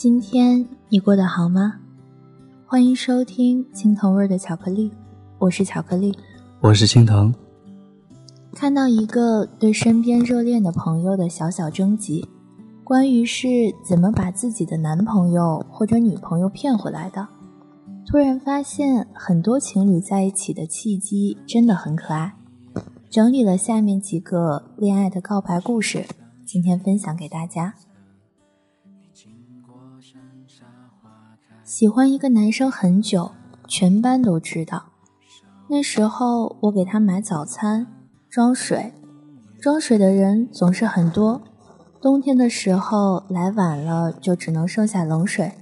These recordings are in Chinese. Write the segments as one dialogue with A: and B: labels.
A: 今天你过得好吗？欢迎收听青藤味的巧克力，我是巧克力，
B: 我是青藤。
A: 看到一个对身边热恋的朋友的小小征集，关于是怎么把自己的男朋友或者女朋友骗回来的，突然发现很多情侣在一起的契机真的很可爱。整理了下面几个恋爱的告白故事，今天分享给大家。喜欢一个男生很久，全班都知道。那时候我给他买早餐、装水，装水的人总是很多。冬天的时候来晚了，就只能剩下冷水，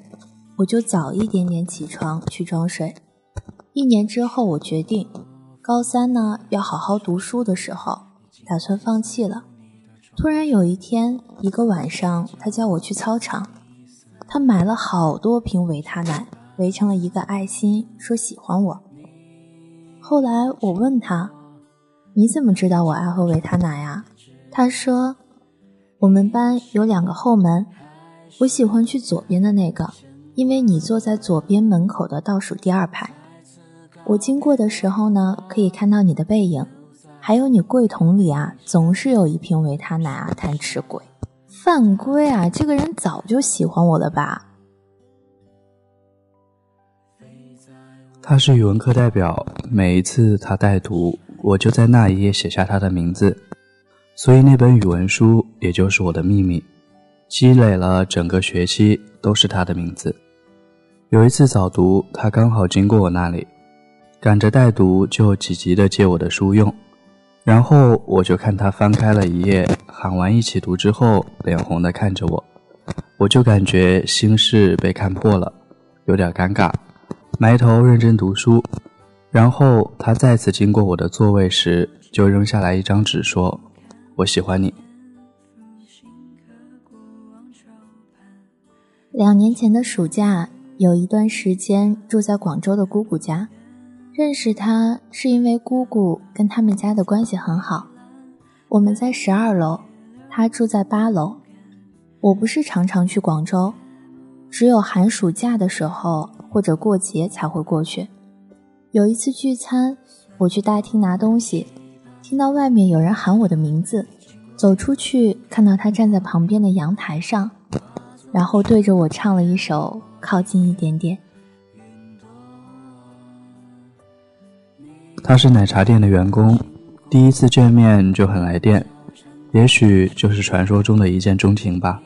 A: 我就早一点点起床去装水。一年之后，我决定，高三呢要好好读书的时候，打算放弃了。突然有一天，一个晚上，他叫我去操场。他买了好多瓶维他奶，围成了一个爱心，说喜欢我。后来我问他：“你怎么知道我爱喝维他奶呀？”他说：“我们班有两个后门，我喜欢去左边的那个，因为你坐在左边门口的倒数第二排。我经过的时候呢，可以看到你的背影，还有你柜桶里啊，总是有一瓶维他奶啊，贪吃鬼。”犯规啊！这个人早就喜欢我了吧？
B: 他是语文课代表，每一次他带读，我就在那一页写下他的名字，所以那本语文书也就是我的秘密，积累了整个学期都是他的名字。有一次早读，他刚好经过我那里，赶着带读，就急急的借我的书用。然后我就看他翻开了一页，喊完一起读之后，脸红的看着我，我就感觉心事被看破了，有点尴尬，埋头认真读书。然后他再次经过我的座位时，就扔下来一张纸，说：“我喜欢你。”
A: 两年前的暑假，有一段时间住在广州的姑姑家。认识他是因为姑姑跟他们家的关系很好。我们在十二楼，他住在八楼。我不是常常去广州，只有寒暑假的时候或者过节才会过去。有一次聚餐，我去大厅拿东西，听到外面有人喊我的名字，走出去看到他站在旁边的阳台上，然后对着我唱了一首《靠近一点点》。
B: 他是奶茶店的员工，第一次见面就很来电，也许就是传说中的一见钟情吧。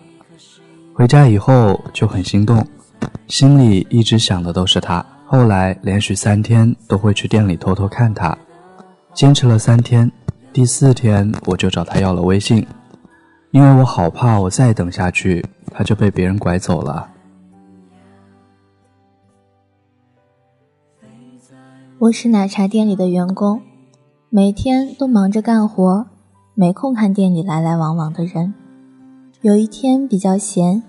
B: 回家以后就很心动，心里一直想的都是他。后来连续三天都会去店里偷偷看他，坚持了三天，第四天我就找他要了微信，因为我好怕我再等下去他就被别人拐走了。
A: 我是奶茶店里的员工，每天都忙着干活，没空看店里来来往往的人。有一天比较闲，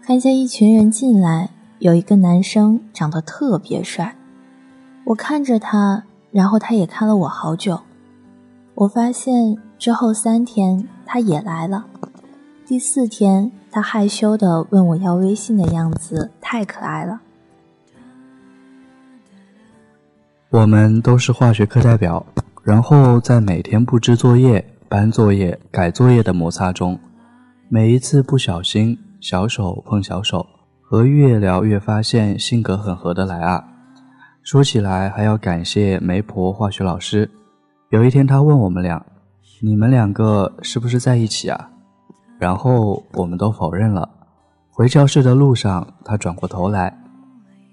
A: 看见一群人进来，有一个男生长得特别帅。我看着他，然后他也看了我好久。我发现之后三天他也来了，第四天他害羞的问我要微信的样子太可爱了。
B: 我们都是化学课代表，然后在每天布置作业、搬作业、改作业的摩擦中，每一次不小心小手碰小手，和越聊越发现性格很合得来啊。说起来还要感谢媒婆化学老师。有一天他问我们俩：“你们两个是不是在一起啊？”然后我们都否认了。回教室的路上，他转过头来。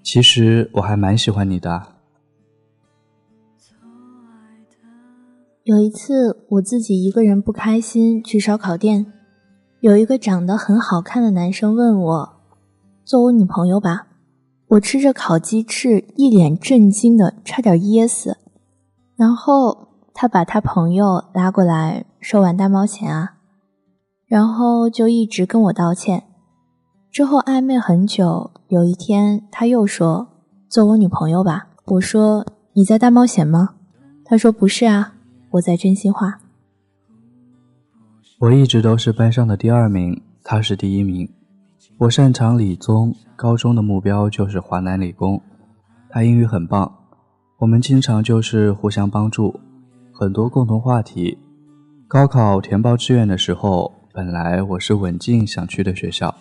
B: 其实我还蛮喜欢你的。
A: 有一次，我自己一个人不开心去烧烤店，有一个长得很好看的男生问我：“做我女朋友吧。”我吃着烤鸡翅，一脸震惊的差点噎死。然后他把他朋友拉过来说：“完大冒险啊！”然后就一直跟我道歉。之后暧昧很久，有一天他又说：“做我女朋友吧。”我说：“你在大冒险吗？”他说：“不是啊。”我在真心话。
B: 我一直都是班上的第二名，他是第一名。我擅长理综，高中的目标就是华南理工。他英语很棒，我们经常就是互相帮助，很多共同话题。高考填报志愿的时候，本来我是稳进想去的学校，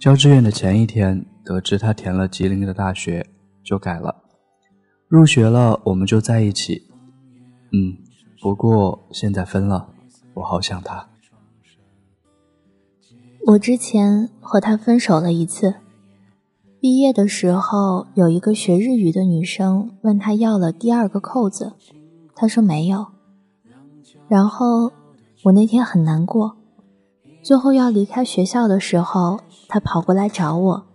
B: 交志愿的前一天，得知他填了吉林的大学，就改了。入学了，我们就在一起。嗯。不过现在分了，我好想他。
A: 我之前和他分手了一次。毕业的时候，有一个学日语的女生问他要了第二个扣子，他说没有。然后我那天很难过。最后要离开学校的时候，他跑过来找我，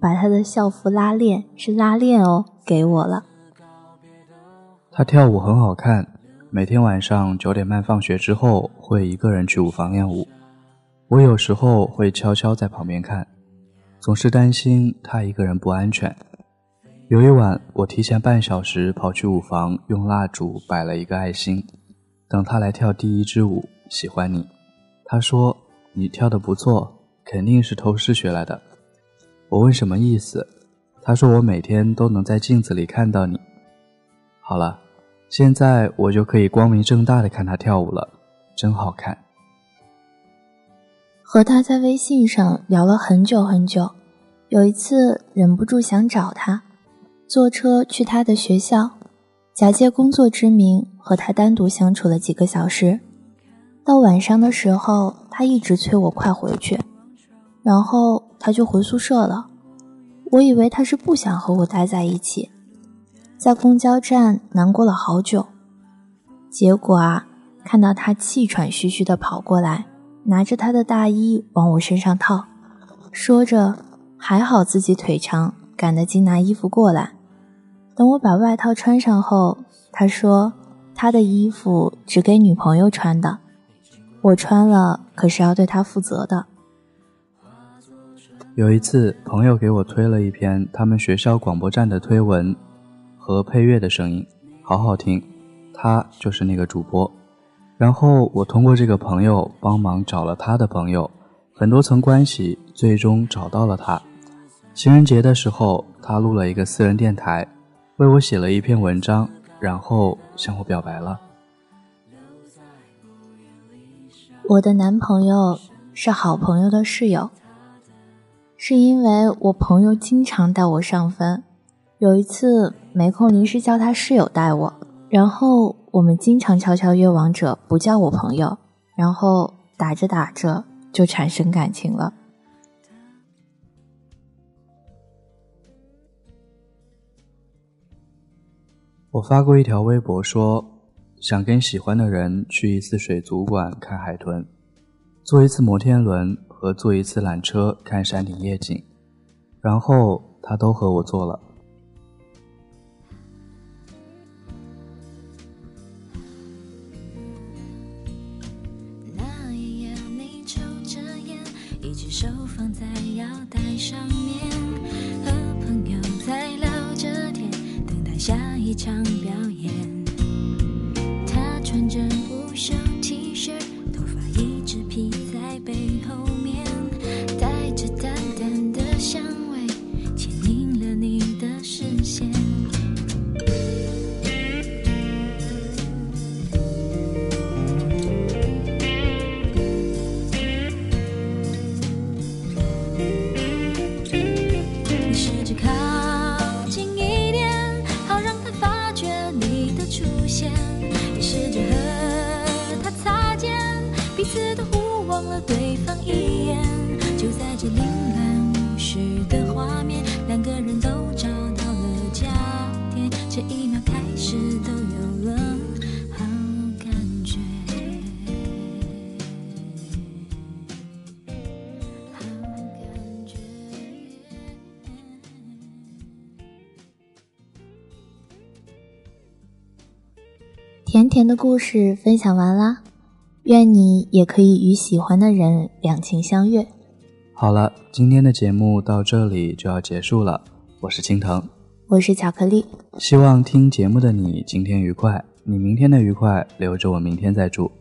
A: 把他的校服拉链是拉链哦给我了。
B: 他跳舞很好看。每天晚上九点半放学之后，会一个人去舞房练舞。我有时候会悄悄在旁边看，总是担心他一个人不安全。有一晚，我提前半小时跑去舞房，用蜡烛摆了一个爱心，等他来跳第一支舞。喜欢你，他说你跳的不错，肯定是偷师学来的。我问什么意思，他说我每天都能在镜子里看到你。好了。现在我就可以光明正大的看他跳舞了，真好看。
A: 和他在微信上聊了很久很久，有一次忍不住想找他，坐车去他的学校，假借工作之名和他单独相处了几个小时。到晚上的时候，他一直催我快回去，然后他就回宿舍了。我以为他是不想和我待在一起。在公交站难过了好久，结果啊，看到他气喘吁吁地跑过来，拿着他的大衣往我身上套，说着还好自己腿长，赶得及拿衣服过来。等我把外套穿上后，他说他的衣服只给女朋友穿的，我穿了可是要对他负责的。
B: 有一次，朋友给我推了一篇他们学校广播站的推文。和配乐的声音，好好听，他就是那个主播。然后我通过这个朋友帮忙找了他的朋友，很多层关系，最终找到了他。情人节的时候，他录了一个私人电台，为我写了一篇文章，然后向我表白了。
A: 我的男朋友是好朋友的室友，是因为我朋友经常带我上分。有一次没空，临时叫他室友带我，然后我们经常悄悄约王者，不叫我朋友，然后打着打着就产生感情了。
B: 我发过一条微博说，想跟喜欢的人去一次水族馆看海豚，坐一次摩天轮和坐一次缆车看山顶夜景，然后他都和我做了。
C: 一只手放在腰带上面和朋友在聊着天等待下一场表演。他穿着无袖 t 恤
A: 甜甜的故事分享完啦，愿你也可以与喜欢的人两情相悦。
B: 好了，今天的节目到这里就要结束了。我是青藤，
A: 我是巧克力。
B: 希望听节目的你今天愉快，你明天的愉快留着我明天再祝。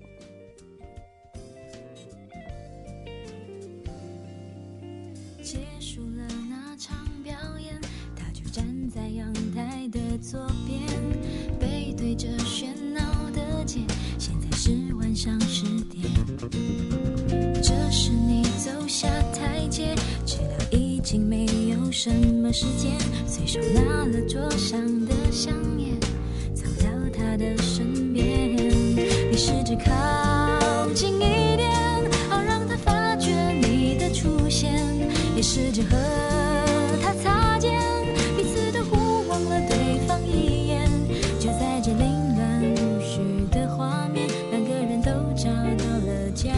C: 随手拿了桌上的香烟，走到他的身边。你试着靠近一点，好让他发觉你的出现，也试着和他擦肩，彼此都互望了对方一眼。就在这凌乱无序的画面，两个人都找到了焦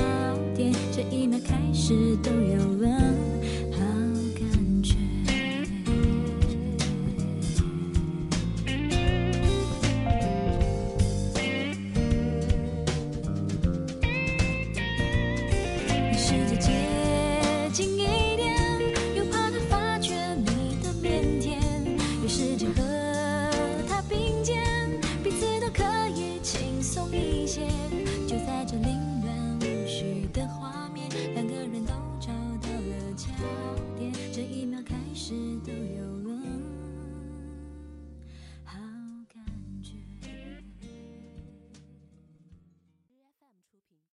C: 点，这一秒开始都有